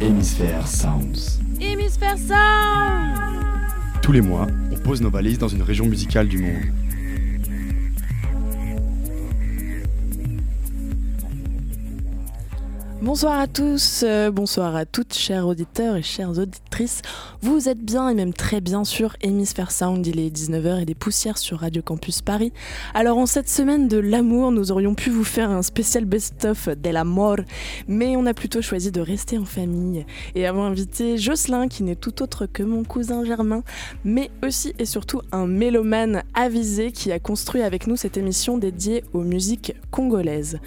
Hémisphère Sounds. Hémisphère Sounds Tous les mois, on pose nos valises dans une région musicale du monde. Bonsoir à tous, euh, bonsoir à toutes, chers auditeurs et chères auditrices. Vous êtes bien et même très bien sur Hémisphère Sound, il est 19h et des poussières sur Radio Campus Paris. Alors en cette semaine de l'amour, nous aurions pu vous faire un spécial best-of de l'amour, mais on a plutôt choisi de rester en famille et avons invité Jocelyn qui n'est tout autre que mon cousin Germain, mais aussi et surtout un mélomane avisé qui a construit avec nous cette émission dédiée aux musiques congolaises.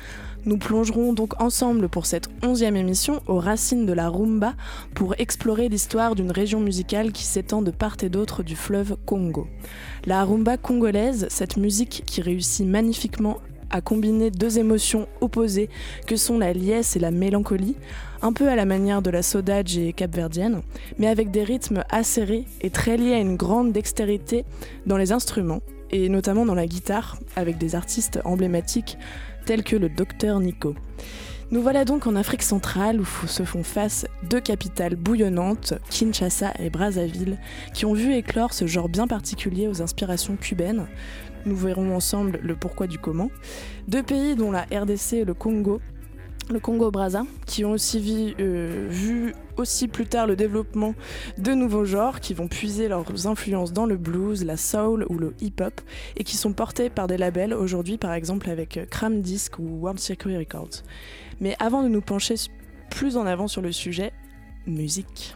Nous plongerons donc ensemble pour cette onzième émission aux racines de la rumba pour explorer l'histoire d'une région musicale qui s'étend de part et d'autre du fleuve Congo. La rumba congolaise, cette musique qui réussit magnifiquement à combiner deux émotions opposées que sont la liesse et la mélancolie, un peu à la manière de la saudade et capverdienne, mais avec des rythmes acérés et très liés à une grande dextérité dans les instruments et notamment dans la guitare avec des artistes emblématiques tels que le docteur Nico. Nous voilà donc en Afrique centrale où se font face deux capitales bouillonnantes, Kinshasa et Brazzaville, qui ont vu éclore ce genre bien particulier aux inspirations cubaines. Nous verrons ensemble le pourquoi du comment. Deux pays dont la RDC et le Congo le Congo-Brazza, qui ont aussi vu, euh, vu, aussi plus tard le développement de nouveaux genres qui vont puiser leurs influences dans le blues, la soul ou le hip-hop et qui sont portés par des labels aujourd'hui par exemple avec Cram Disc ou World Circuit Records. Mais avant de nous pencher plus en avant sur le sujet, musique.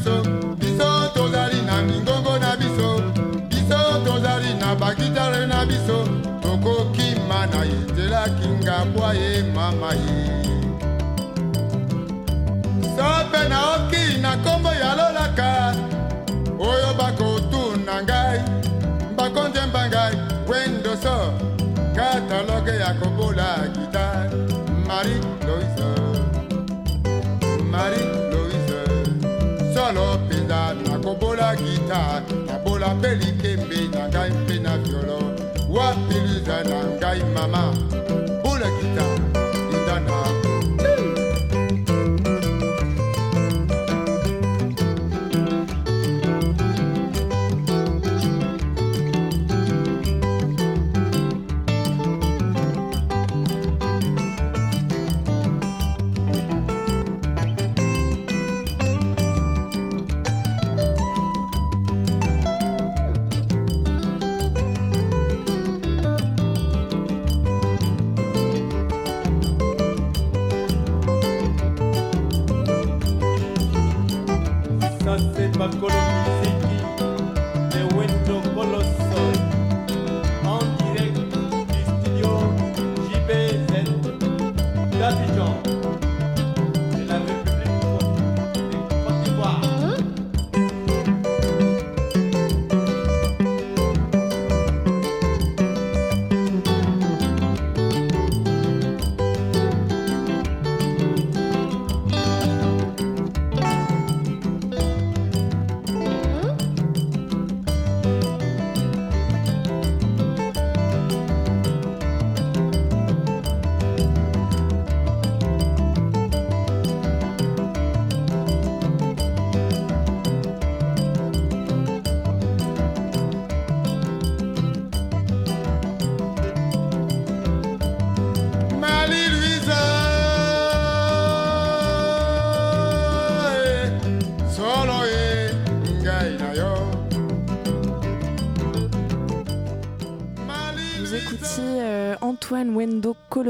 Biso biso tozali na mingongo na biso biso tozali na bagitare na biso tokokima na etelaki ngabwa ye mama ye. Sope naoki na nkombo ya lolaka oyo bakotuna ngai bakonzemba ngai wendoso kataloge ya kobola gitare Marie Louise, Marie nakobola gita, nabola peli kembe na ngai mpe na violo, wapiluza na ngai mama,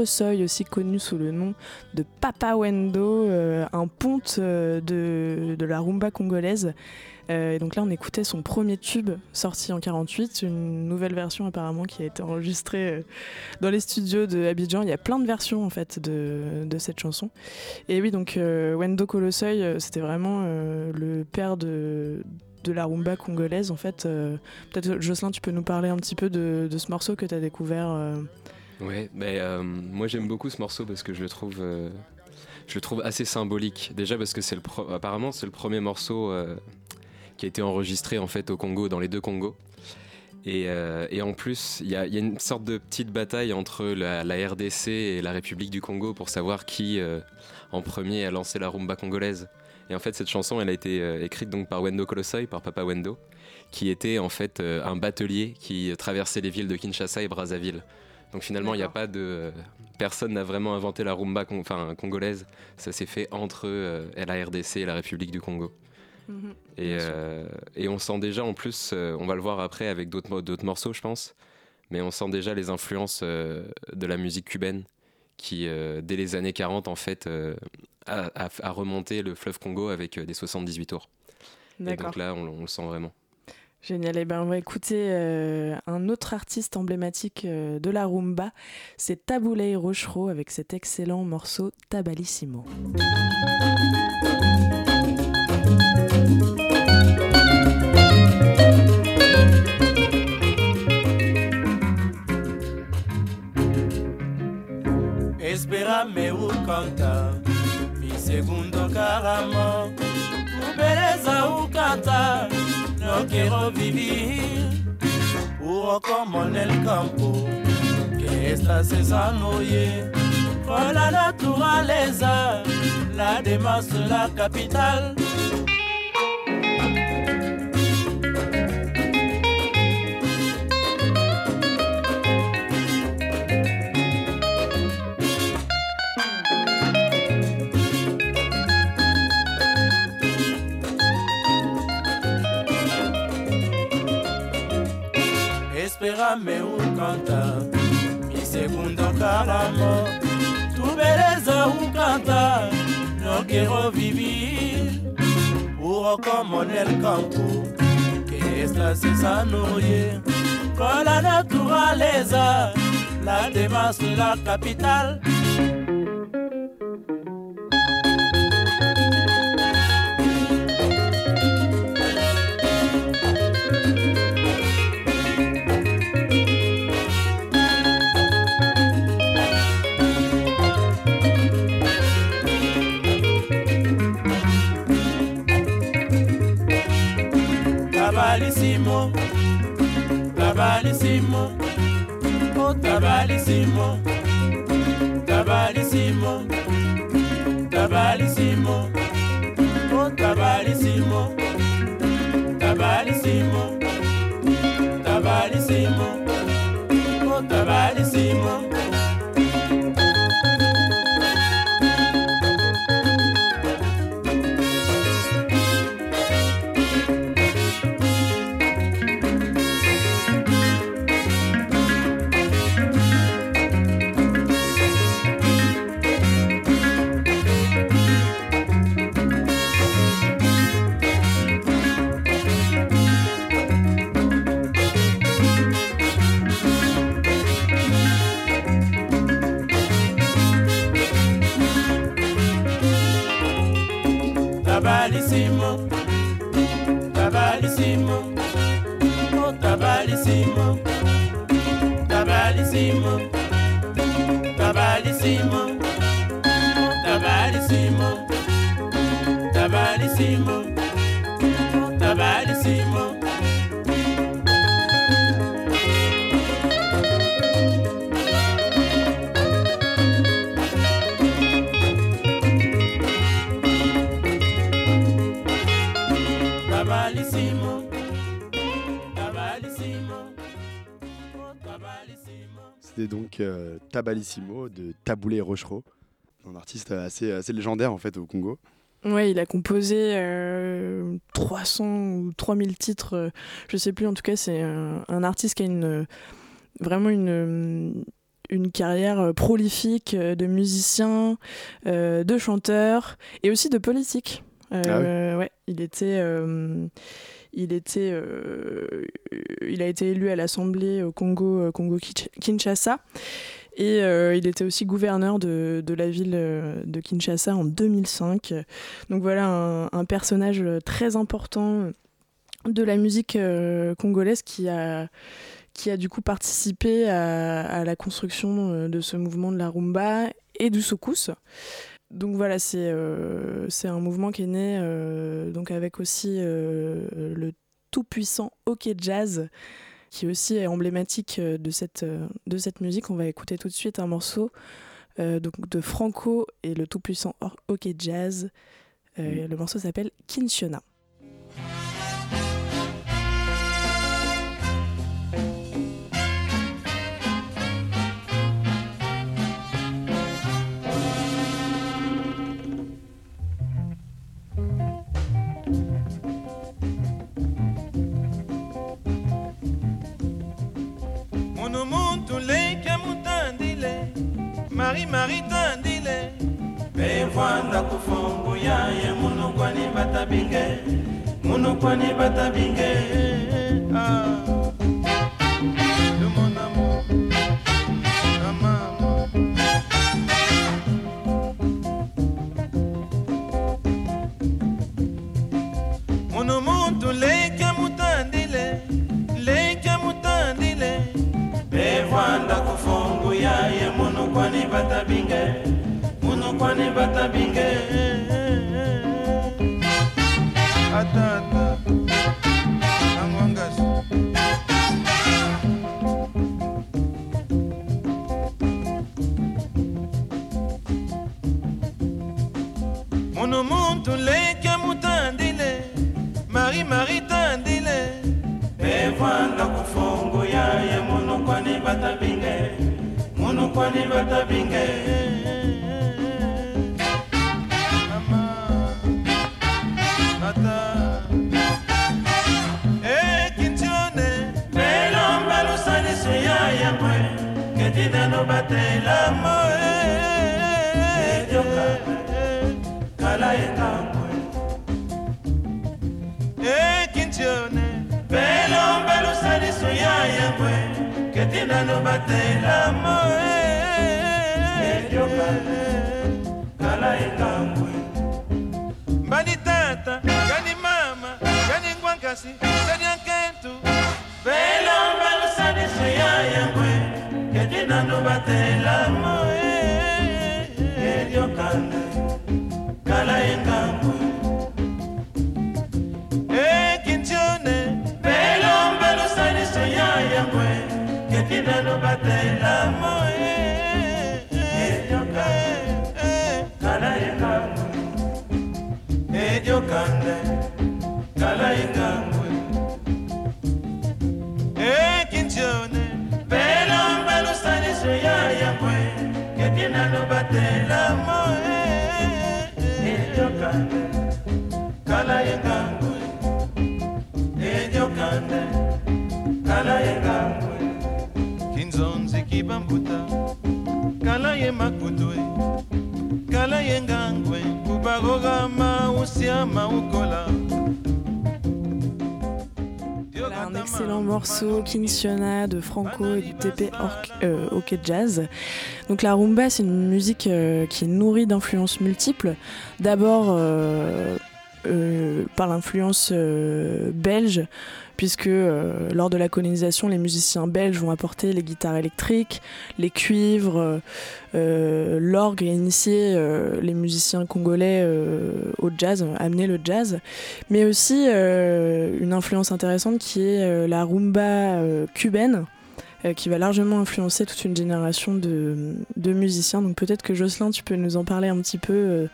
Colossoy, aussi connu sous le nom de Papa Wendo, euh, un ponte euh, de, la rumba congolaise. Euh, et donc là, on écoutait son premier tube sorti en 48, une nouvelle version apparemment qui a été enregistrée dans les studios de Abidjan. Il y a plein de versions en fait de, cette chanson. Et oui, donc Wendo euh, c'était vraiment le père de la rumba congolaise en fait. Peut-être Jocelyn, tu peux nous parler un petit peu de, ce morceau que tu as découvert. Ouais, mais euh, moi j'aime beaucoup ce morceau parce que je le trouve, euh, je le trouve assez symbolique. Déjà parce que c'est le pro- apparemment c'est le premier morceau euh, qui a été enregistré en fait au Congo, dans les deux Congos. Et, en plus, il y, a une sorte de petite bataille entre la, RDC et la République du Congo pour savoir qui en premier a lancé la rumba congolaise. Et en fait, cette chanson, elle a été écrite donc par Wendo Colossoy, par Papa Wendo, qui était en fait un batelier qui traversait les villes de Kinshasa et Brazzaville. Donc finalement, il n'y a pas de. Personne n'a vraiment inventé la rumba con- enfin, congolaise. Ça s'est fait entre euh, la RDC et la République du Congo. Sûr. euh, et on sent déjà, en plus, euh, on va le voir après avec d'autres mo- d'autres morceaux, je pense, mais on sent déjà les influences euh, de la musique cubaine qui, euh, dès les années 40, en fait, euh, a, a- a remonté le fleuve Congo avec euh, des 78 tours. Et donc là, on, on le sent vraiment. Génial. Et ben, on va écouter euh, un autre artiste emblématique euh, de la rumba. C'est Taboulay Rochereau avec cet excellent morceau Tabalissimo. Espérame o canta Mi segundo caramo beleza o canta No quiero vivir. Puro como en el campo Que estás cesando ye Con la naturaleza La demás de la capital Espérame o canta Mi segundo caramo Tu beleza o canta No quiero vivir Puro como en el campo Que estás cesando ye Con la naturaleza La demás de la capital Tabalissimo, tabalissimo, oh tabalissimo, tabalissimo, tabalissimo, oh tabalissimo, tabalissimo, tabalissimo, oh tabalissimo. C'était donc euh, Tabalissimo de Taboulé Rochereau, un artiste assez, assez légendaire en fait au Congo. Ouais, il a composé euh, 300 ou 3000 titres, euh, je sais plus. En tout cas, c'est un, un artiste qui a une, vraiment une, une carrière euh, prolifique euh, de musicien, euh, de chanteur et aussi de politique. Euh, ouais, il était, euh, il était, euh, il a été élu à l'Assemblée au Congo, euh, Kinshasa. Et euh, il était aussi gouverneur de, la ville de Kinshasa en 2005. Donc voilà un, personnage très important de la musique congolaise qui a, qui a du coup participé à, à la construction de ce mouvement de la rumba et du soukous. Donc voilà, c'est euh, c'est un mouvement qui est né euh, donc avec aussi euh, le tout-puissant hockey jazz qui aussi est emblématique de cette, de cette musique. On va écouter tout de suite un morceau euh, donc de Franco et le tout-puissant hockey jazz. Euh, Le morceau s'appelle Kinshona. marie marie tandile mevwa ndako fonguya ye munukwani batabinge munukwani batabinge eh, eh, ah. munukwani batabinge munukwani batabinge kibambuta kala ye makutwe kala ye ngangwe kubagogama usiama ukola Voilà, un excellent morceau Kinshona de Franco et du TP Orc- euh, Hockey Jazz. Donc la rumba, c'est une musique euh, qui est nourrie d'influences multiples. D'abord euh, euh, par l'influence euh, belge, puisque euh, lors de la colonisation, les musiciens belges vont apporter les guitares électriques, les cuivres, l'orgue et initier les musiciens congolais au jazz, amener le jazz mais aussi une influence intéressante qui est la rumba cubaine qui va largement influencer toute une génération de, musiciens. Donc peut-être que Jocelyn, tu peux nous en parler un petit peu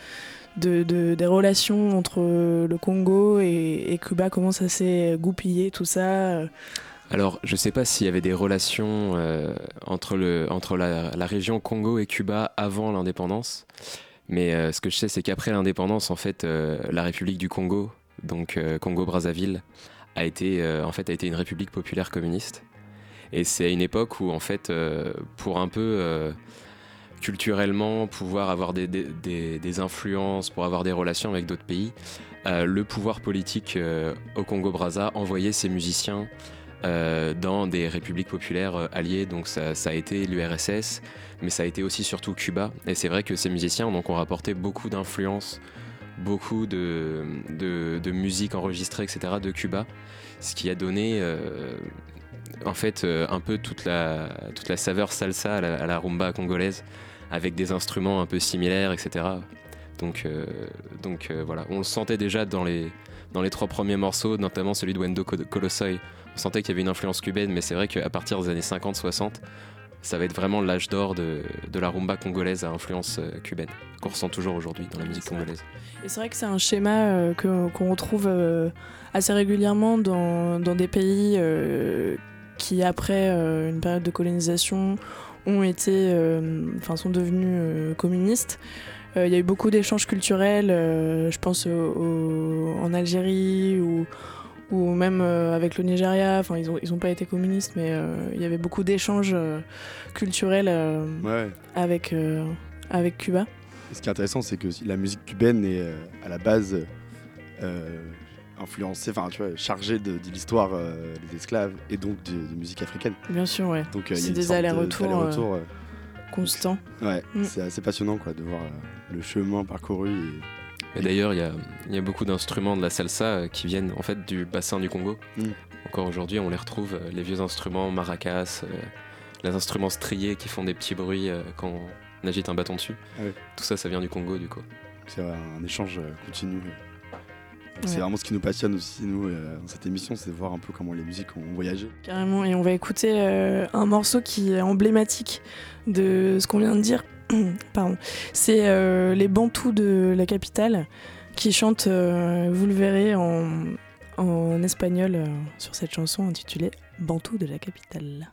de, de- des relations entre euh, le Congo et, Cuba, comment ça s'est goupillé, tout ça. euh. Alors, je sais pas s'il y avait des relations euh, entre, la, région Congo et Cuba avant l'indépendance, mais ce que je sais, c'est qu'après l'indépendance, en fait, la République du Congo, donc Congo-Brazzaville, a été, en fait, a été une république populaire communiste. Et c'est à une époque où, en fait, pour un peu culturellement pouvoir avoir des, des- influences, pour avoir des relations avec d'autres pays, euh, le pouvoir politique euh, au Congo-Brazza envoyait ses musiciens euh, dans des républiques populaires alliées. Donc ça, a été l'URSS, mais ça a été aussi surtout Cuba. Et c'est vrai que ces musiciens donc, ont rapporté beaucoup d'influences, beaucoup de, de, musique enregistrée, etc. de Cuba, ce qui a donné en fait un peu toute la, toute la saveur salsa à la rumba congolaise, avec des instruments un peu similaires, etc. Donc, euh, donc euh, voilà, on le sentait déjà dans les, dans les trois premiers morceaux, notamment celui de Wendo Col- Colossoy. On sentait qu'il y avait une influence cubaine, mais c'est vrai qu'à partir des années 50-60, ça va être vraiment l'âge d'or de, de la rumba congolaise à influence euh, cubaine, qu'on ressent toujours aujourd'hui dans la musique congolaise. Et c'est vrai que c'est un schéma euh, qu'on retrouve assez régulièrement dans, dans des pays qui, après une période de colonisation, ont été, euh, enfin, sont devenus euh, communistes. Euh, Il y a eu beaucoup d'échanges culturels, je pense au- au- en Algérie ou, ou même euh, avec le Nigeria. Enfin, ils n'ont ils ont pas été communistes, mais euh, il y avait beaucoup d'échanges euh, culturels Ouais. avec, avec Cuba. Et ce qui est intéressant, c'est que la musique cubaine est à la base euh, influencée, enfin, tu vois, chargée de, de l'histoire euh, des esclaves et donc de, de musique africaine. Bien sûr, ouais. Donc, euh, y a des allers-retours, d'allers-retours, euh, Constant. Ouais, Mm. c'est assez passionnant quoi, de voir euh, le chemin parcouru. Et... Et d'ailleurs, il y a, il y a beaucoup d'instruments de la salsa euh, qui viennent en fait du bassin du Congo. Mm. Encore aujourd'hui, on les retrouve, euh, les vieux instruments, maracas, euh, les instruments striés qui font des petits bruits euh, quand on agite un bâton dessus. Ah. Tout ça, ça vient du Congo du coup. C'est un échange euh, continu. C'est Ouais. vraiment ce qui nous passionne aussi, nous, euh, dans cette émission, c'est de voir un peu comment les musiques ont voyagé. Carrément, et on va écouter euh, un morceau qui est emblématique de ce qu'on vient de dire. Pardon. C'est euh, les Bantous de la capitale qui chantent, vous le verrez, en, en espagnol sur cette chanson intitulée Bantous de la capitale.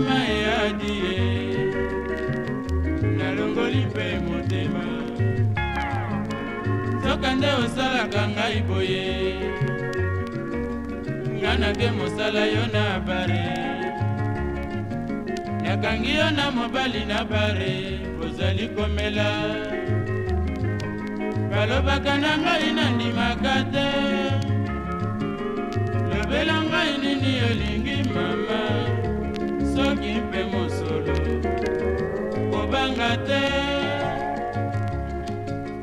Motema eyadi ye. Nalongoli mpe motema. Soka nde osalaka ngai boye. Nga nake mosala yo na bare. Nakangi yo na mobali na bare ozali komela. Balobaka na ngai nandimaka te. Lobela ngai nini olingi soki mpe mosolo kobanga te.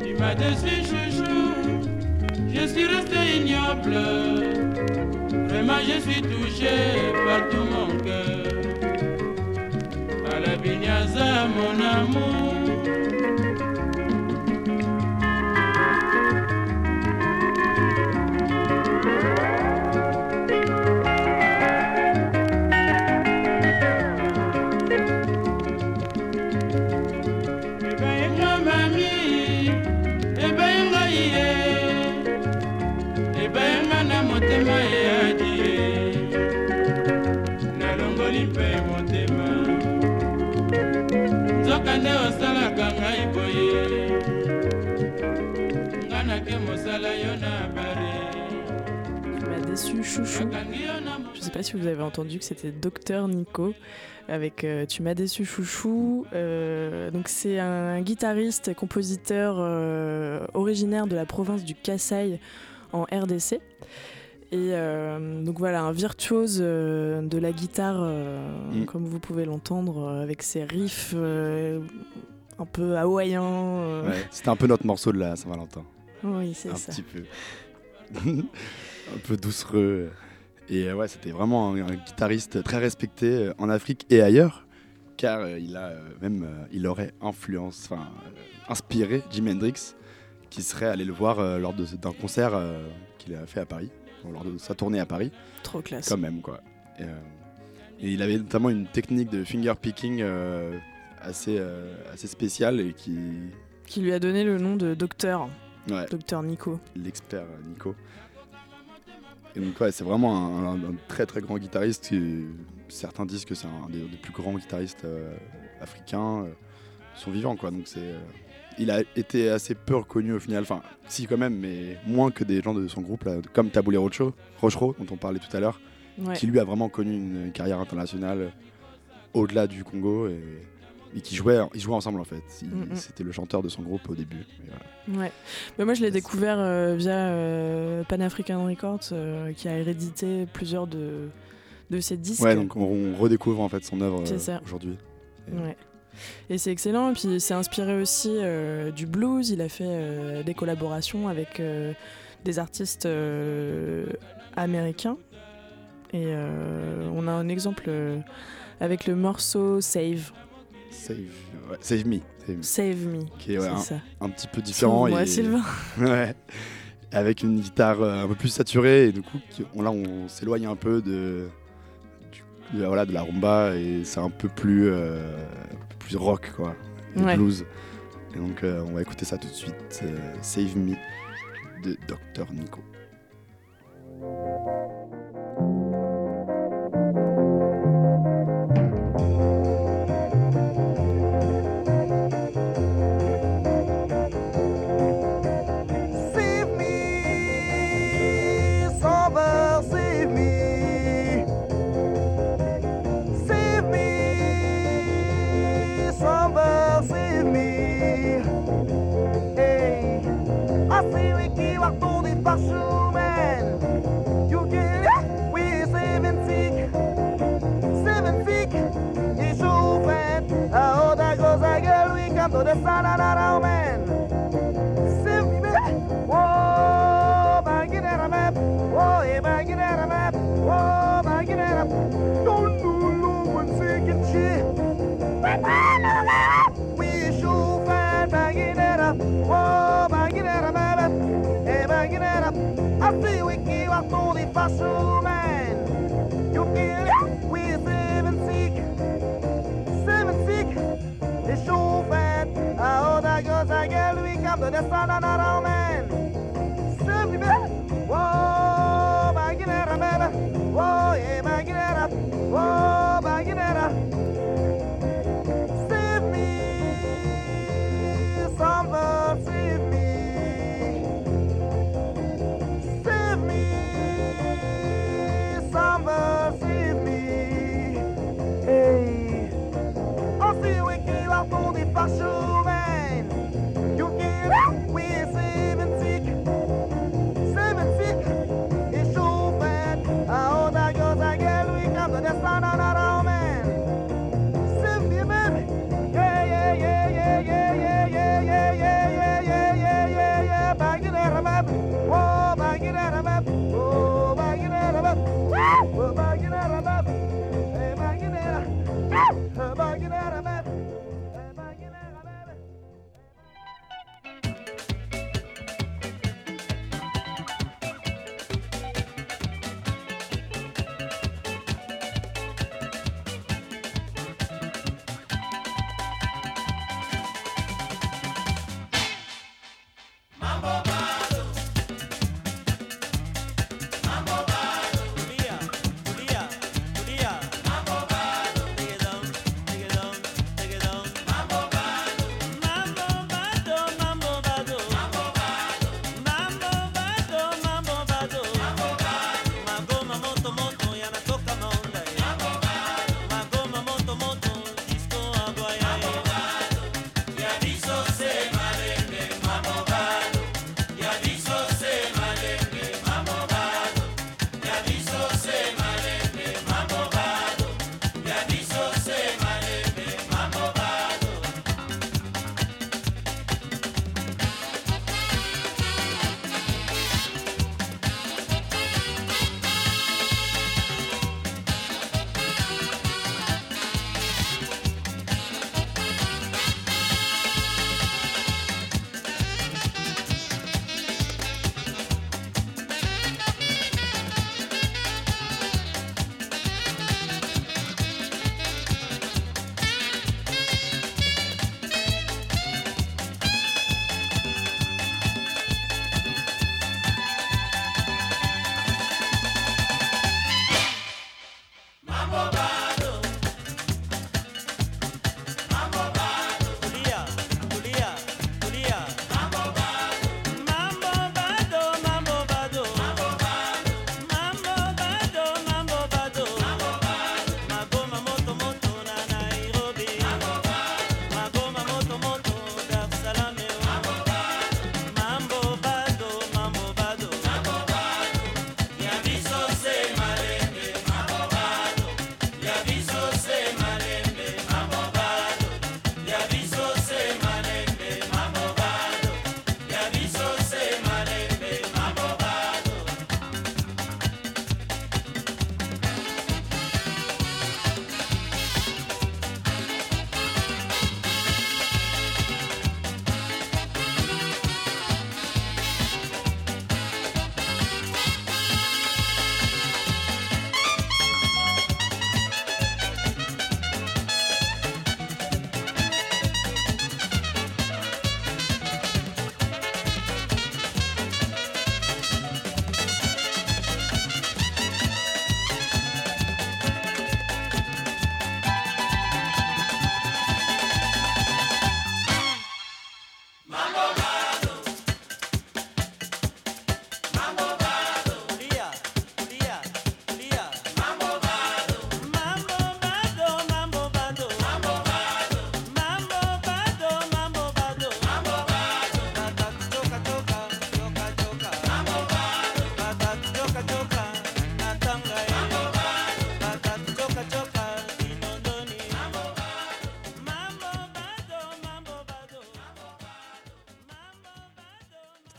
Tu m'as déçu chouchou je suis resté ignoble. Vraiment je suis touché par tout mon cœur. À la binyaza mon amour osalaka ngai boye nga nake mosala yo na bare Tu m'as déçu, chouchou. Je sais pas si vous avez entendu que c'était Docteur Nico avec euh, Tu m'as déçu chouchou. Euh, donc c'est un guitariste et compositeur euh, originaire de la province du Kasaï en RDC. Et donc voilà, un virtuose de la guitare, Mm. comme vous pouvez l'entendre, avec ses riffs un peu hawaïens. euh. Ouais, C'était un peu notre morceau de la Saint-Valentin. Oui, c'est Un ça. petit peu. un peu doucereux. Et euh, ouais, c'était vraiment un, un guitariste très respecté euh, en Afrique et ailleurs, car euh, il a euh, même, euh, il aurait influence, enfin, euh, inspiré Jimi Hendrix, qui serait allé le voir euh, lors d'un concert euh, qu'il a fait à Paris, lors de sa tournée à Paris, Trop classe. quand même quoi. Et, euh, et il avait notamment une technique de finger picking euh, assez, euh, assez spéciale et qui, Qui lui a donné le nom de Docteur, ouais, Docteur Nico. l'expert Nico. Et donc ouais, c'est vraiment un, un- un très très grand guitariste. qui- certains disent que c'est un des, des plus grands guitaristes euh, africains, euh, sont vivants quoi. Donc c'est, euh, il a été assez peu reconnu au final. Enfin, si quand même, mais moins que des gens de son groupe là, comme Taboulé Rocho, Rochereau dont on parlait tout à l'heure, Ouais. qui lui a vraiment connu une carrière internationale au-delà du Congo et, et qui jouait, ils jouaient ensemble en fait. Il- Mm, mm. C'était le chanteur de son groupe au début. Voilà. Ouais. Mais moi, je l'ai découvert euh, via euh, Pan African Records, euh, qui a hérédité plusieurs de, de ses disques. Ouais, donc on, on redécouvre en fait son œuvre aujourd'hui. Ouais. Et c'est excellent. Et puis, c'est inspiré aussi du blues. Il a fait des collaborations avec des artistes américains. Et on a un exemple avec le morceau Save. Save, ouais, Save Me, Save Me, Save Me. qui est ouais, c'est un, ça. un petit peu différent. Moi, et- Sylvain. ouais, avec une guitare euh, un peu plus saturée et du coup on, là on s'éloigne un peu de, voilà, de la rumba et c'est un peu plus, euh, plus rock quoi, et Ouais. blues. Et donc euh, on va écouter ça tout de suite, euh, Save Me de Dr Nico.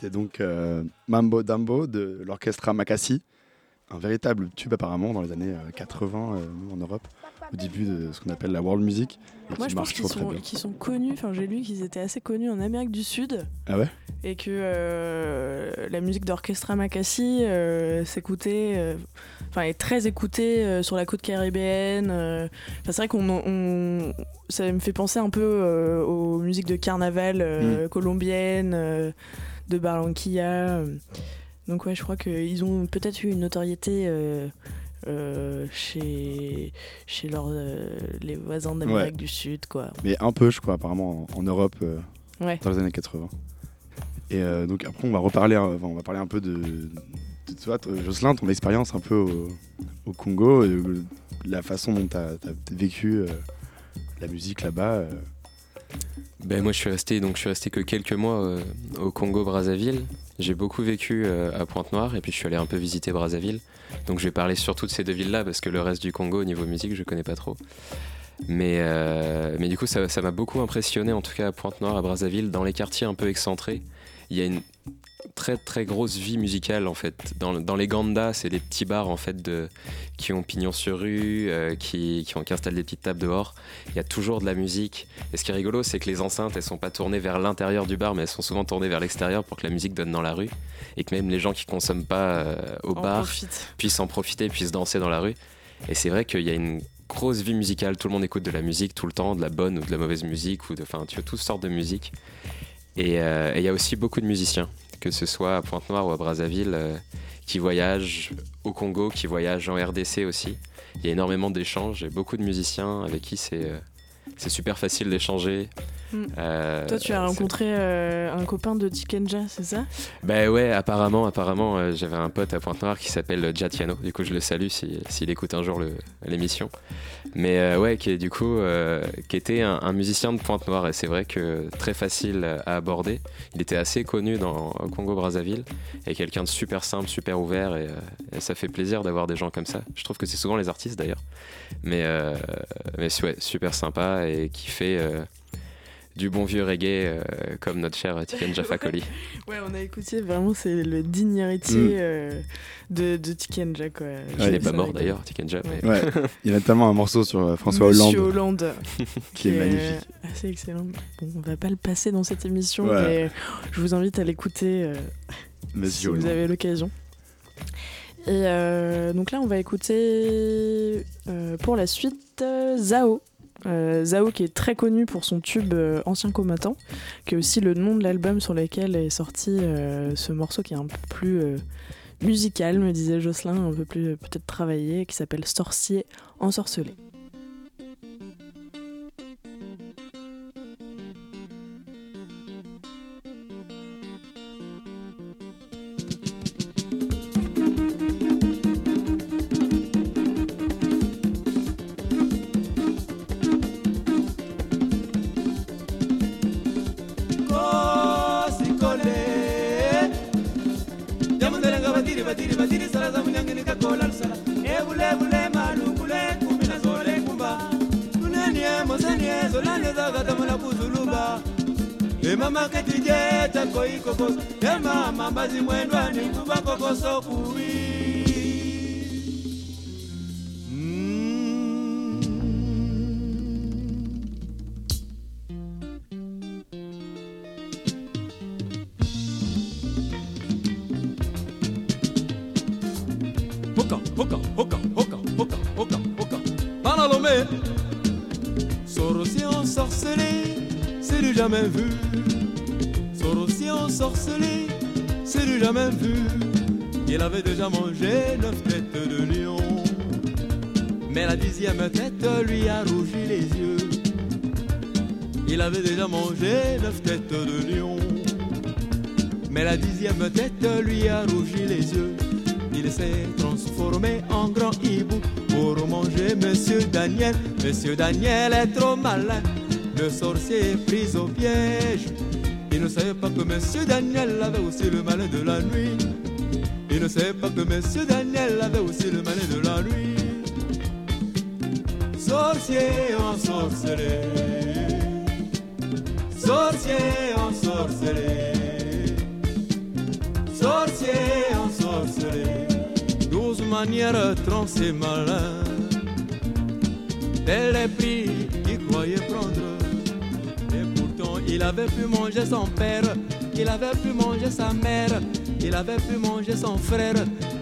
C'était donc euh, Mambo Dambo de l'orchestre Makassi. un véritable tube apparemment dans les années euh, 80 euh, nous, en Europe, au début de ce qu'on appelle la world music, et Moi, qui je pense marche qu'ils sont, qu'ils sont connus. Enfin, j'ai lu qu'ils étaient assez connus en Amérique du Sud Ah ouais? Et que euh, la musique d'Orchestra Makassi euh, s'écoutait, euh, enfin, est très écoutée euh, sur la côte caribéenne. euh. C'est vrai qu'on, on- ça me fait penser un peu euh, aux musiques de carnaval euh, Mm. colombiennes, euh, de Barranquilla. euh. Donc ouais, je crois qu'ils ont peut-être eu une notoriété. euh, euh, chez, chez leurs, euh, les voisins d'Amérique Ouais. du Sud, quoi. Mais un peu, je crois, apparemment, en, en Europe Ouais. dans les années 80. Et donc après, on va reparler, enfin, on va parler un peu de, de toi, Jocelyn, ton expérience un peu au, au Congo, et, la façon dont tu as, vécu la musique là-bas. Ben moi je suis resté donc je suis resté que quelques mois euh, au Congo Brazzaville. J'ai beaucoup vécu euh, à Pointe-Noire et puis je suis allé un peu visiter Brazzaville. Donc je vais parler surtout de ces deux villes-là parce que le reste du Congo au niveau musique je connais pas trop. Mais, euh, mais du coup ça m'a beaucoup impressionné en tout cas à Pointe-Noire, à Brazzaville, dans les quartiers un peu excentrés. Il y a une très très grosse vie musicale en fait. Dans, dans les Gandas, c'est des petits bars en fait de, qui ont pignon sur rue, euh, qui, qui, ont, qui installent des petites tables dehors. Il y a toujours de la musique. Et ce qui est rigolo, c'est que les enceintes, elles sont pas tournées vers l'intérieur du bar, mais elles sont souvent tournées vers l'extérieur pour que la musique donne dans la rue. Et que même les gens qui consomment pas euh, au On bar profite. puissent en profiter, puissent danser dans la rue. Et c'est vrai qu'il y a une grosse vie musicale. Tout le monde écoute de la musique tout le temps, de la bonne ou de la mauvaise musique, ou de, enfin, tu vois, toutes sortes de musique. Et euh, et il y a aussi beaucoup de musiciens, que ce soit à Pointe-Noire ou à Brazzaville, euh, qui voyagent au Congo, qui voyagent en RDC aussi. Il y a énormément d'échanges et beaucoup de musiciens avec qui c'est euh, c'est super facile d'échanger. Mm. Euh, Toi, tu as c'est- rencontré euh, un copain de Tikenja, c'est ça? Ben ouais, apparemment, apparemment, euh, j'avais un pote à Pointe-Noire qui s'appelle Giatiano. Du coup, je le salue si- s'il écoute un jour l'émission. Mais euh, ouais, qui est du coup, euh, qui était un, un musicien de Pointe-Noire et c'est vrai que très facile à aborder. Il était assez connu dans au Congo-Brazzaville et quelqu'un de super simple, super ouvert et, euh, et ça fait plaisir d'avoir des gens comme ça. Je trouve que c'est souvent les artistes d'ailleurs, mais euh, mais ouais, super sympa et qui fait euh, du bon vieux reggae euh, comme notre cher Tiken Jaffa Koli. Ouais, on a écouté, vraiment, c'est le digne héritier Mm. euh, de, de quoi. Qui Ouais, n'est pas mort d'ailleurs, Tiken Jaffa. mais- Ouais, il y a notamment un morceau sur François Monsieur Hollande Hollande, qui est magnifique. euh, assez excellent. Bon, on va pas le passer dans cette émission, Ouais. mais je vous invite à l'écouter euh, si vous avez l'occasion. Et euh, donc là, on va écouter euh, pour la suite euh, Zao. Euh, Zao qui est très connu pour son tube euh, Ancien combattant, qui est aussi le nom de l'album sur lequel est sorti euh, ce morceau qui est un peu plus musical, me disait Jocelyn, un peu plus peut-être travaillé, qui s'appelle Sorcier ensorcelé. Tema kati jeta koikoko. Tema mambazi mwendwani kubakokoso kuwi. Déjà mangé neuf têtes de lion. Mais la dixième tête lui a rougi les yeux. Il avait déjà mangé neuf têtes de lion. Mais la dixième tête lui a rougi les yeux. Il s'est transformé en grand hibou pour manger Monsieur Daniel. Monsieur Daniel est trop malin. Le sorcier est pris au piège. Il ne savait pas que Monsieur Daniel avait aussi le malin de la nuit. Il ne savait que Monsieur Daniel avait aussi le malin de la nuit. Sorcier ensorcelé. Sorcier ensorcelé. Sorcier ensorcelé. Douze manière trans et malin. Tel les prix qu'il croyait prendre. Et pourtant, il avait pu manger son père, il avait pu manger sa mère, il avait pu manger son frère,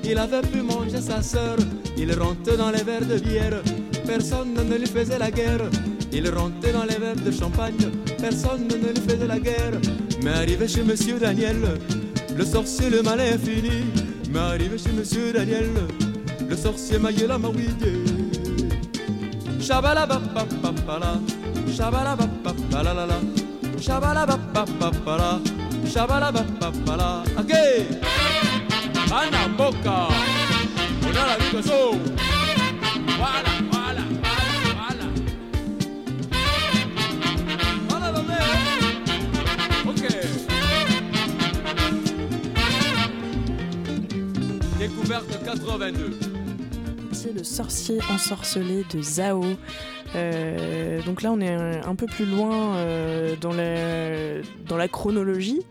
il avait pu manger sa sœur. Il rentrait dans les verres de bière, personne ne lui faisait la guerre. Il rentrait dans les verres de champagne, personne ne lui faisait la guerre. Mais arrivé chez Monsieur Daniel, le sorcier, le malin est fini. Mais arrivé chez Monsieur Daniel, le sorcier m'a la mawidé. Shabalabapapapala, shabalabapapalala, shabalabapapapala, shabalabapapala. Ok! Ana boca! On a la vie de saut. Voilà, voilà, voilà, voilà. Voilà, l'homme. Ok. Découverte 82. C'est le sorcier ensorcelé de Zao. Euh, donc là, on est un, un peu plus loin euh, dans, la, dans la chronologie.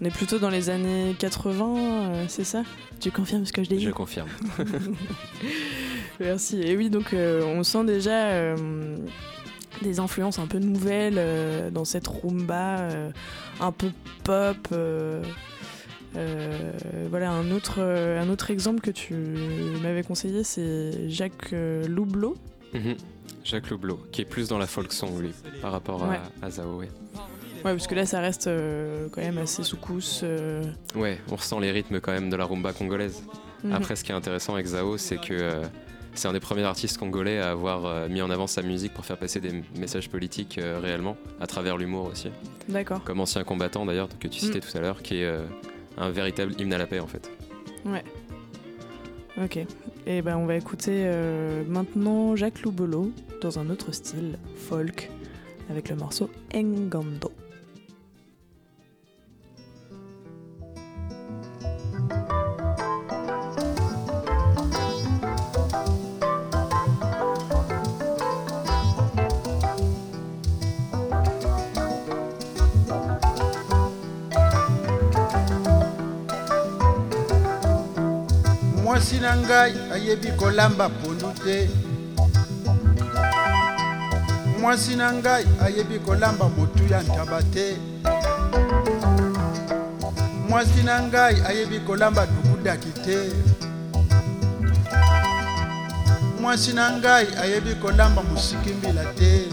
On est plutôt dans les années 80, euh, c'est ça? Tu confirmes ce que je dis? Je confirme. Merci. Et oui, donc euh, on sent déjà euh, des influences un peu nouvelles dans cette rumba, un peu pop. euh, voilà, un autre, un autre exemple que tu m'avais conseillé, c'est Jacques Loublot. Mhm. Jacques Loubleau, qui est plus dans la folk song, lui, par rapport à- Ouais. à, Zao. Ouais. Ouais, parce que là, ça reste euh, quand même assez soukous. euh, ouais, on ressent les rythmes quand même de la rumba congolaise. mhm. Après, ce qui est intéressant avec Zao, c'est que euh, c'est un des premiers artistes congolais à avoir euh, mis en avant sa musique pour faire passer des messages politiques réellement, à travers l'humour aussi. D'accord. Comme ancien combattant d'ailleurs, que tu citais Mm. tout à l'heure, qui est un véritable hymne à la paix en fait. Ok. Et ben, on va écouter euh, maintenant Jacques Loubelot dans un autre style, folk, avec le morceau Engando. Ngai ayebi kolamba pondu te. Mwasi na ngai ayebi kolamba motu ya ntaba te. Mwasi na ngai ayebi kolamba dukudaki te. Mwasi na ngai ayebi kolamba mosikimbila te.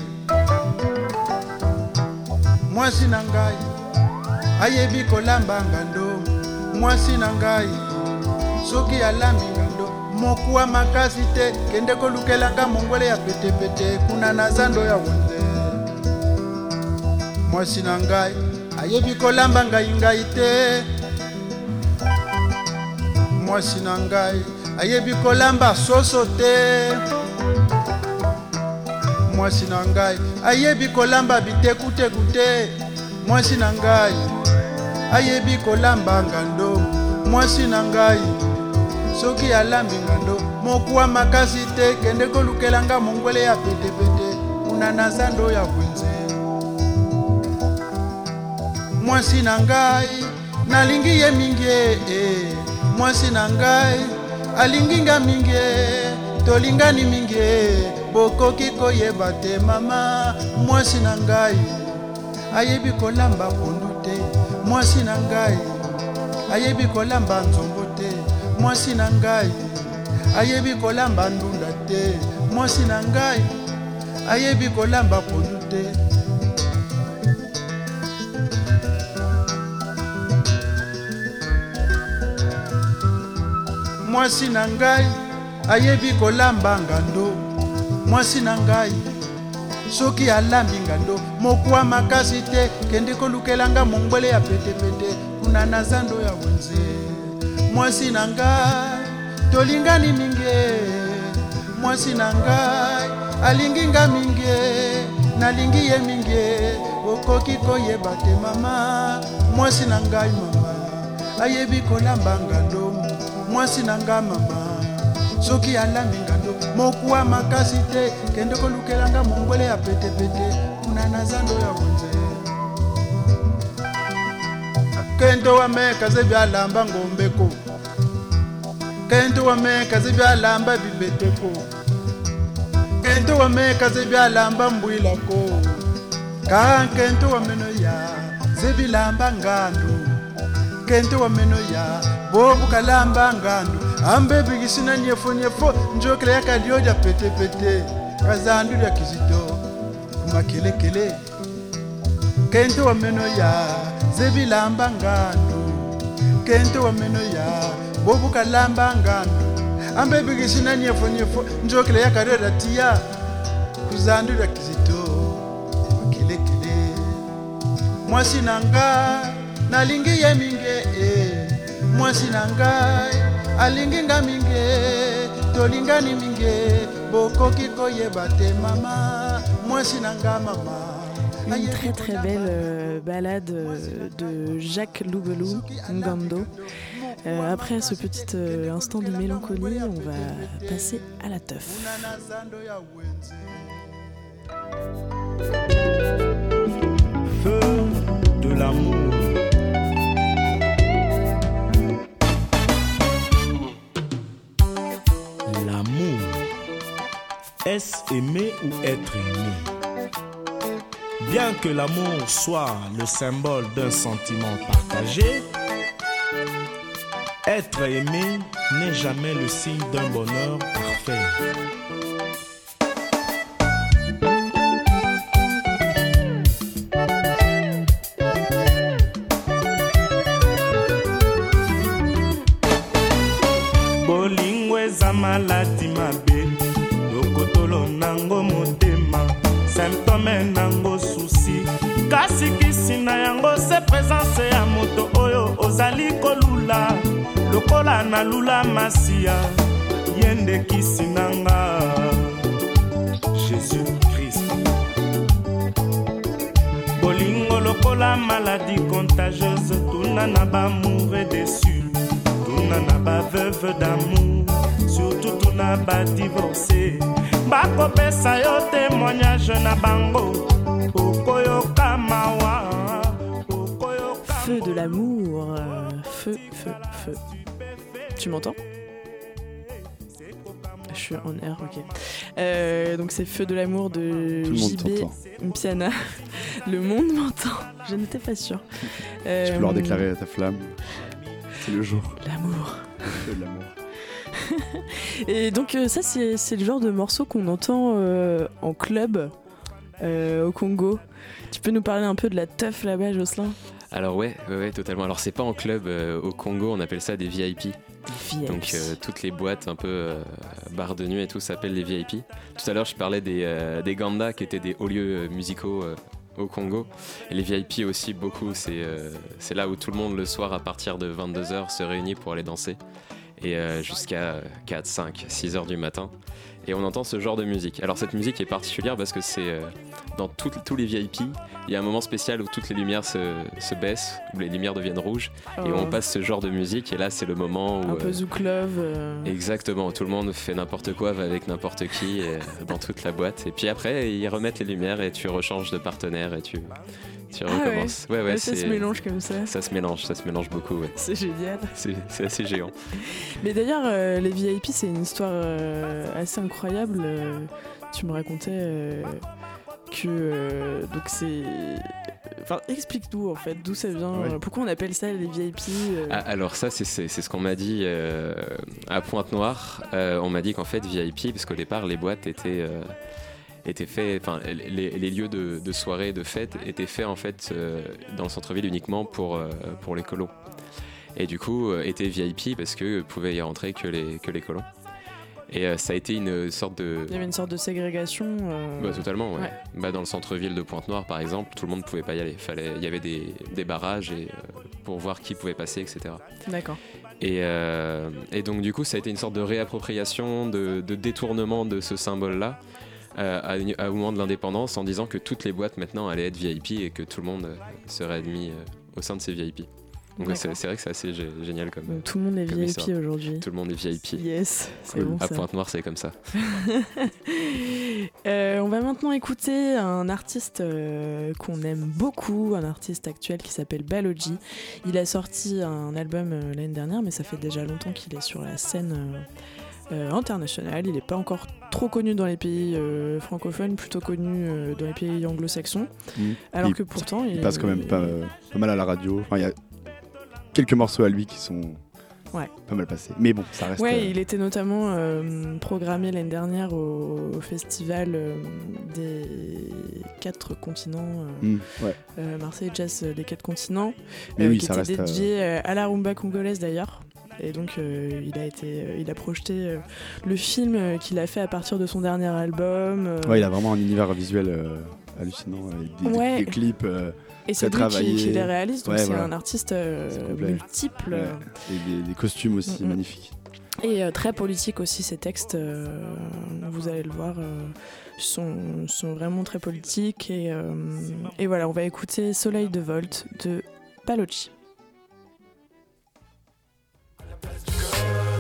Mwasi na ngai ayebi kolamba ngando. Mwasi na ngai soki alambi mokuwa makasi te kende kolukelanga mongwele ya petepete kuna na zando ya wenze mwasi na ngai ayebi kolamba ngai ngai te. Mwasi na ngai ayebi kolamba soso te. Mwasi na ngai ayebi kolamba bitekuteku te. Mwasi na ngai ayebi kolamba ngando. Mwasi na ngai soki alambi ngando. Mokuwa makasi te kende kolukelanga mongwele ya petepete. Kuna na zando ya bwenze. Mwasi na ngai nalingi ye mingi e mwasi na ngai alingi nga mingi tolingani mingi bokoki koyeba te mama. Mwasi na ngai ayebi kolamba pondu te. Mwasi na ngai ayebi kolamba nzombo te mwasi na ngai ayebi kolamba ndunda te. Mwasi na ngai ayebi kolamba pondu te. Mwasi na ngai ayebi kolamba ngando. Mwasi na ngai soki alambi ngando. Mokuwa makasi te kende kolukelanga mongwele ya petepete. Kuna na zando ya wenze mwasi na ngai tolingani mingi. Mwasi na ngai alingi nga mingi nalingi ye mingi. Okoki koyeba te mama. Mwasi na ngai mama. Ayebi kolamba ngando. Mwasi na ngai mama. Soki alambi ngando. Mokuwa makasi te kende kolukelanga mongwele ya petepete. Kuna na zando ya wenze kento wameka ze byalamba ngombeko kendo wa meka zibyalamba bibete ko. Kendo wa meka zibyalamba mbwila ko. Ka kendo wa meno ya zibilamba ngandu. Kendo wa meno ya bobu kalamba ngandu. Ambe bigisina nyefo nyefo njokele yakalio ja pete pete. Kazandu lya kizito kumakelekele kendo wa meno ya zibilamba ngandu. Kendo wa meno ya bobukalamba ngando ambe bigisina nyefo nyefo. Njokela yakalioja tia. Kuzandu lya kizito. Kumakelekele mwasi na nga nalingi ye mingi e mwasi na ngai alingi nga mingi tolingani mingi bokoki koyeba te mama. Mwasi na mama. Une très très belle euh, balade euh, de Jacques Loubelou Ngando. Euh, après ce petit euh, instant de mélancolie, on va passer à la teuf. Feu de l'amour. L'amour. Est-ce aimer ou être aimé? Bien que l'amour soit le symbole d'un sentiment partagé, être aimé n'est jamais le signe d'un bonheur parfait. bolingo eza maladi mabe. Lokotolo nango motema. Symptome nango susi kasi kisi na yango se presence ya moto oyo ozali kolula lokola nalula masiya ye nde kisi nanga. Jésus christ. Bolingo lokola maladi contagieuse tuna na bamoure desu tuna na baveuve d'amour surtout tuna badivorce bakopesa yo témoignage na bango okoyoka mawa Feu de l'amour, feu, feu, feu. Tu m'entends? Je suis en air, ok. Euh, donc c'est Feu de l'amour de JB. Mpiana. Le monde m'entend. Je n'étais pas sûre. Tu peux leur Euh, déclarer ta flamme. C'est le jour. L'amour. Le feu de l'amour. Et donc euh, ça c'est c'est le genre de morceau qu'on entend euh, en club euh, au Congo. Tu peux nous parler un peu de la teuf là-bas, Jocelyn? Alors ouais, ouais, ouais, totalement. Alors c'est pas en club euh, au Congo, on appelle ça des VIP. VIP. Donc euh, toutes les boîtes un peu euh, bars de nuit et tout s'appellent les VIP. Tout à l'heure je parlais des, euh, des Ganda qui étaient des hauts lieux musicaux au Congo. Et les VIP aussi beaucoup, c'est c'est là où tout le monde le soir à partir de 22h se réunit pour aller danser. Et jusqu'à 4, 5, 6 heures du matin. Et on entend ce genre de musique. Alors cette musique est particulière parce que c'est euh, dans tout- tous les VIP, il y a un moment spécial où toutes les lumières se, se baissent, où les lumières deviennent rouges, et Oh. on passe ce genre de musique. Et là c'est le moment où... Un peu euh, Zouk Love. euh, Exactement, tout le monde fait n'importe quoi, va avec n'importe qui dans toute la boîte. Et puis après, ils remettent les lumières et tu rechanges de partenaire et tu, tu Ah ouais. recommences. Ouais, ouais, Ouais, ça se mélange comme ça. Ça se mélange, ça se mélange beaucoup, ouais. C'est génial. C'est assez géant. Mais d'ailleurs, euh, les VIP, c'est une histoire euh, assez incroyable. Euh, tu me racontais euh, que euh, donc c'est. Enfin, explique-nous en fait d'où ça vient. Ouais. Pourquoi on appelle ça les VIP euh, Ah, alors ça, c'est c'est- c'est ce qu'on m'a dit euh, à Pointe-Noire. Euh, on m'a dit qu'en fait, VIP, parce qu'au départ, les boîtes étaient... étaient faits, enfin, les, les lieux de, de soirée, de fête étaient faits en fait euh, dans le centre-ville uniquement pour, euh, pour les colos. Et du coup, euh, étaient VIP parce que pouvaient y rentrer que les, que les colos. Et euh, ça a été une sorte de. Il y avait une sorte de ségrégation. euh, Bah, totalement, ouais. ouais. Bah, dans le centre-ville de Pointe-Noire, par exemple, tout le monde ne pouvait pas y aller. Fallait, il y avait des, des barrages et, euh, pour voir qui pouvait passer, etc. D'accord. Et, et donc, du coup, ça a été une sorte de réappropriation, de, de détournement de ce symbole-là euh, à au moment de l'indépendance en disant que toutes les boîtes maintenant allaient être VIP et que tout le monde euh, serait admis euh, au sein de ces VIP. Donc c'est vrai que c'est assez gé- génial comme. Donc, tout le monde est VIP aujourd'hui. Tout le monde est VIP. Yes, c'est Cool. bon À. Pointe-Noire, c'est comme ça. Euh, on va maintenant écouter un artiste euh, qu'on aime beaucoup, un artiste actuel qui s'appelle Balogi. Il a sorti un album euh, l'année dernière, mais ça fait déjà longtemps qu'il est sur la scène euh, internationale. Il n'est pas encore trop connu dans les pays euh, francophones, plutôt connu euh, dans les pays anglo-saxons. Mm. Alors Il- que pourtant, Il passe quand même pas, euh, pas mal à la radio. Enfin, il y a quelques morceaux à lui qui sont Ouais. pas mal passés. Mais bon, ça reste. Ouais, il était notamment programmé l'année dernière au, au festival des quatre continents, ouais. euh, Marseille Jazz des quatre continents, Mais oui, qui ça était reste, dédié à la rumba congolaise d'ailleurs. Et donc euh, il a été, euh, il a projeté euh, le film qu'il a fait à partir de son dernier album. Ouais, il a vraiment un univers visuel hallucinant avec des, des- Ouais. des clips. et c'est lui qui, qui les réalise, donc Ouais, c'est voilà. un artiste multiple. ouais. Et des, des costumes aussi Mm, mm. magnifiques. Et euh, très politique aussi, ces textes, euh, vous allez le voir, euh, sont, sont vraiment très politiques. Et, et voilà, on va écouter Soleil de Volt de Balochi. À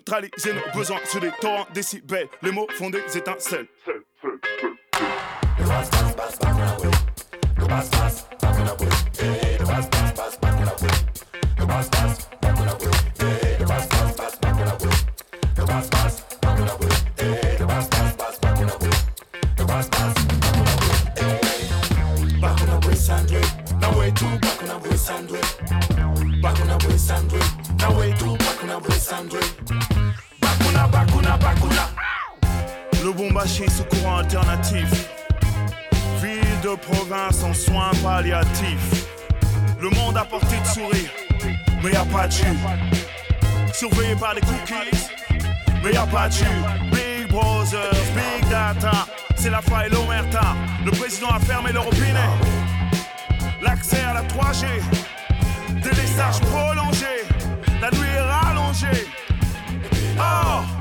neutraliser nos besoins sur des torrents décibels. Les mots font des étincelles. Back on Lubumbashi sous courant alternatif. Ville de province en soins palliatifs. Le monde à portée de sourire, mais y a pas de. Surveillé par les cookies, mais y a pas de. Big Brothers, Big Data, c'est la faille l'omerta. Le président a fermé le robinet. L'accès à la 3G, délestage prolongé, la nuit est rallongée. Oh!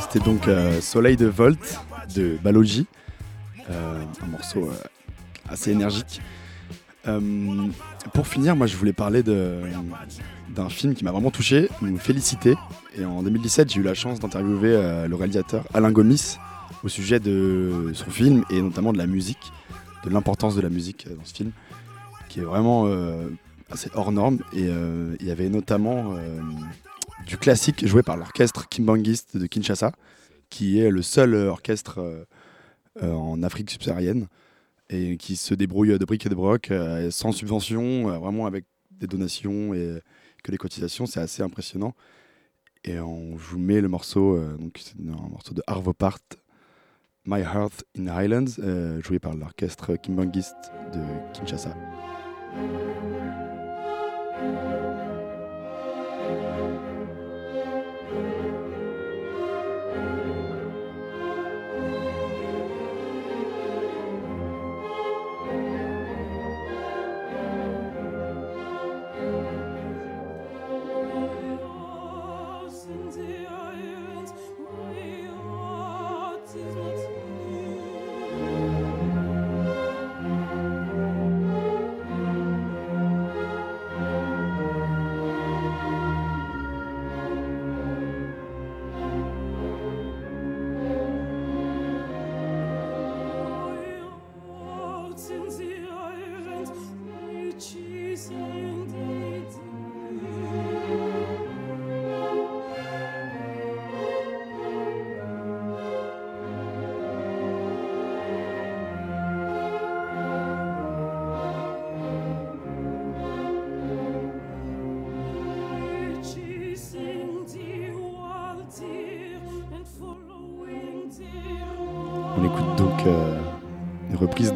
C'était donc euh, Soleil de Volt de Balogi, Euh, un morceau euh, assez énergique. Pour finir, moi je voulais parler d'un film qui m'a vraiment touché, Félicité. Et en 2017, j'ai eu la chance d'interviewer le réalisateur Alain Gomis au sujet de son film et notamment de la musique, de l'importance de la musique dans ce film, qui est vraiment assez hors norme. Et il y avait notamment du classique joué par l'orchestre Kimbangiste de Kinshasa, qui est le seul orchestre euh, euh, en Afrique subsaharienne et qui se débrouille de briques et de broc, euh, sans subvention, vraiment avec des donations et que les cotisations, c'est assez impressionnant. Et on vous met le morceau, donc c'est un morceau de Arvo Part, My Hearth in Highlands, euh, joué par l'orchestre Kimbangiste de Kinshasa.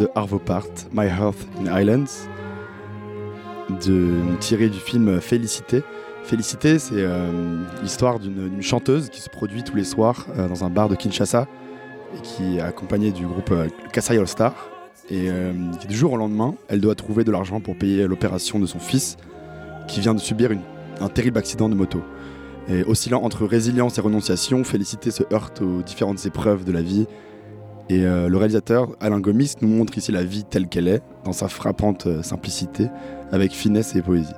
De Arvo Part, My Hearth in Islands, de, tirée du film Félicité. Félicité, c'est euh, l'histoire d'une chanteuse qui se produit tous les soirs euh, dans un bar de Kinshasa et qui est accompagnée du groupe euh, Kassai All Star. Et euh, qui, du jour au lendemain, elle doit trouver de l'argent pour payer l'opération de son fils qui vient de subir un terrible accident de moto. Et oscillant entre résilience et renonciation, Félicité se heurte aux différentes épreuves de la vie. Et euh, le réalisateur Alain Gomis nous montre ici la vie telle qu'elle est, dans sa frappante euh, simplicité, avec finesse et poésie.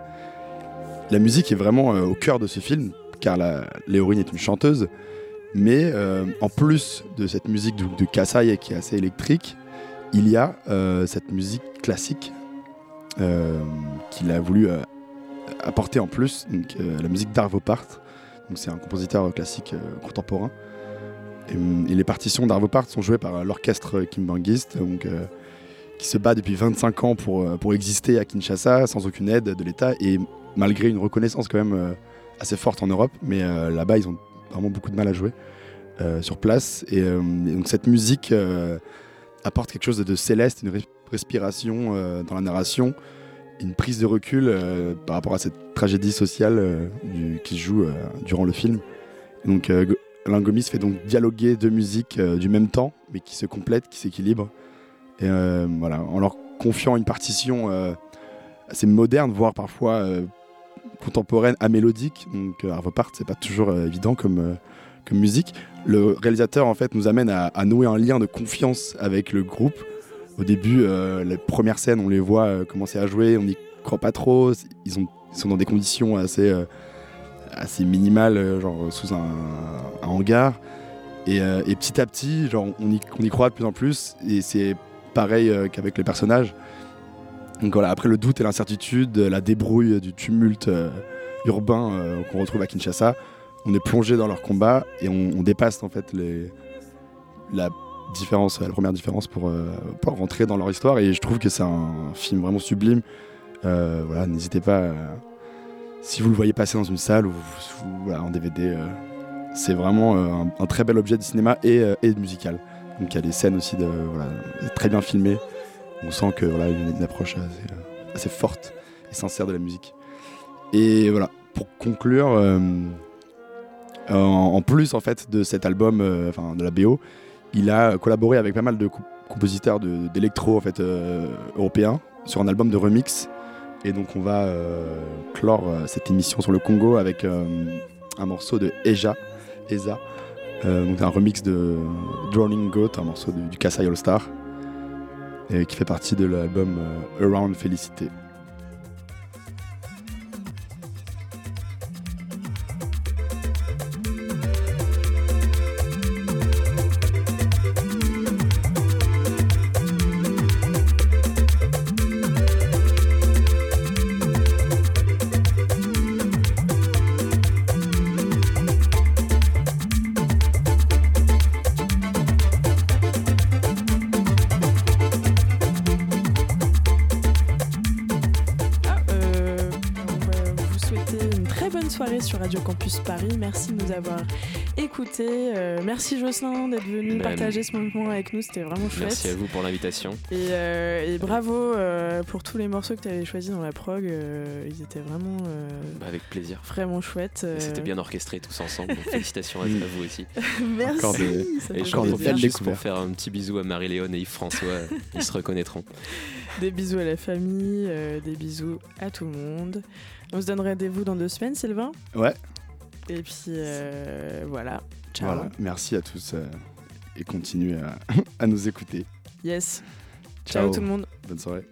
La musique est vraiment euh, au cœur de ce film, car Léorine est une chanteuse, mais en plus de cette musique de, de qui est assez électrique, il y a cette musique classique qu'il a voulu apporter en plus, la musique d'Arvo Part. C'est un compositeur classique contemporain. Et, hum, et les partitions d'Arvo Part sont jouées par euh, l'orchestre Kimbangiste, donc, euh, qui se bat depuis 25 ans pour, euh, pour exister à Kinshasa sans aucune aide de l'État et malgré une reconnaissance quand même euh, assez forte en Europe. Mais euh, là-bas, ils ont vraiment beaucoup de mal à jouer euh, sur place. Et, euh, donc cette musique euh, apporte quelque chose de, céleste, une res- respiration euh, dans la narration, une prise de recul euh, par rapport à cette tragédie sociale euh, qui se joue euh, durant le film. Donc euh, Go- Alain Gomis fait donc dialoguer deux musiques euh, du même temps, mais qui se complètent, qui s'équilibrent. Euh, voilà, en leur confiant une partition euh, assez moderne, voire parfois contemporaine, amélodique. Donc euh, Arvo Part, c'est pas toujours évident comme, musique. Le réalisateur en fait nous amène à, à nouer un lien de confiance avec le groupe. Au début, les premières scènes, on les voit commencer à jouer, on n'y croit pas trop. Ils, ont, ils sont dans des conditions assez, assez minimales, euh, genre sous un, hangar. Et, euh, et petit à petit, genre, on, y, croit de plus en plus. Et c'est pareil euh, qu'avec les personnages. Donc voilà, après le doute et l'incertitude, la débrouille du tumulte urbain qu'on retrouve à Kinshasa, on est plongé dans leur combat et on, dépasse en fait la différence, la première différence pour, pour rentrer dans leur histoire. Et je trouve que c'est un film vraiment sublime. Voilà, n'hésitez pas. euh, si vous le voyez passer dans une salle ou, en DVD, euh, c'est vraiment euh, un, très bel objet de cinéma et, euh, musical. Donc il y a des scènes aussi de, voilà, très bien filmées. On sent que voilà, il y a une approche assez, assez forte et sincère de la musique. Et voilà, pour conclure, en, plus en fait de cet album, enfin de la BO, il a collaboré avec pas mal de co- compositeurs d'électro en fait européens sur un album de remix. Et donc on va euh, clore euh, cette émission sur le Congo avec euh, un morceau de Eja, Eza, donc un remix de Drowning Goat, un morceau du Kassai All Star, qui fait partie de l'album Around Félicité. Euh, merci Jocelyn d'être venu Ben, partager ce moment avec nous. C'était vraiment chouette. Merci à vous pour l'invitation. Et, euh, et bravo euh, pour tous les morceaux que tu avais choisis dans la prog. euh, ils étaient vraiment, euh, Bah, avec plaisir. vraiment chouettes. Et C'était bien orchestré tous ensemble. donc félicitations à, à vous aussi. Merci, Encore des- et je profite juste pour faire un petit bisou à Marie-Léone et Yves-François. Ils se reconnaîtront. Des bisous à la famille, euh, des bisous à tout le monde. On se donne rendez-vous dans deux semaines, Sylvain? Ouais. Et puis euh, voilà. Ciao. Voilà, merci à tous euh, et continuez à, à nous écouter. Yes. Ciao tout le monde. Bonne soirée.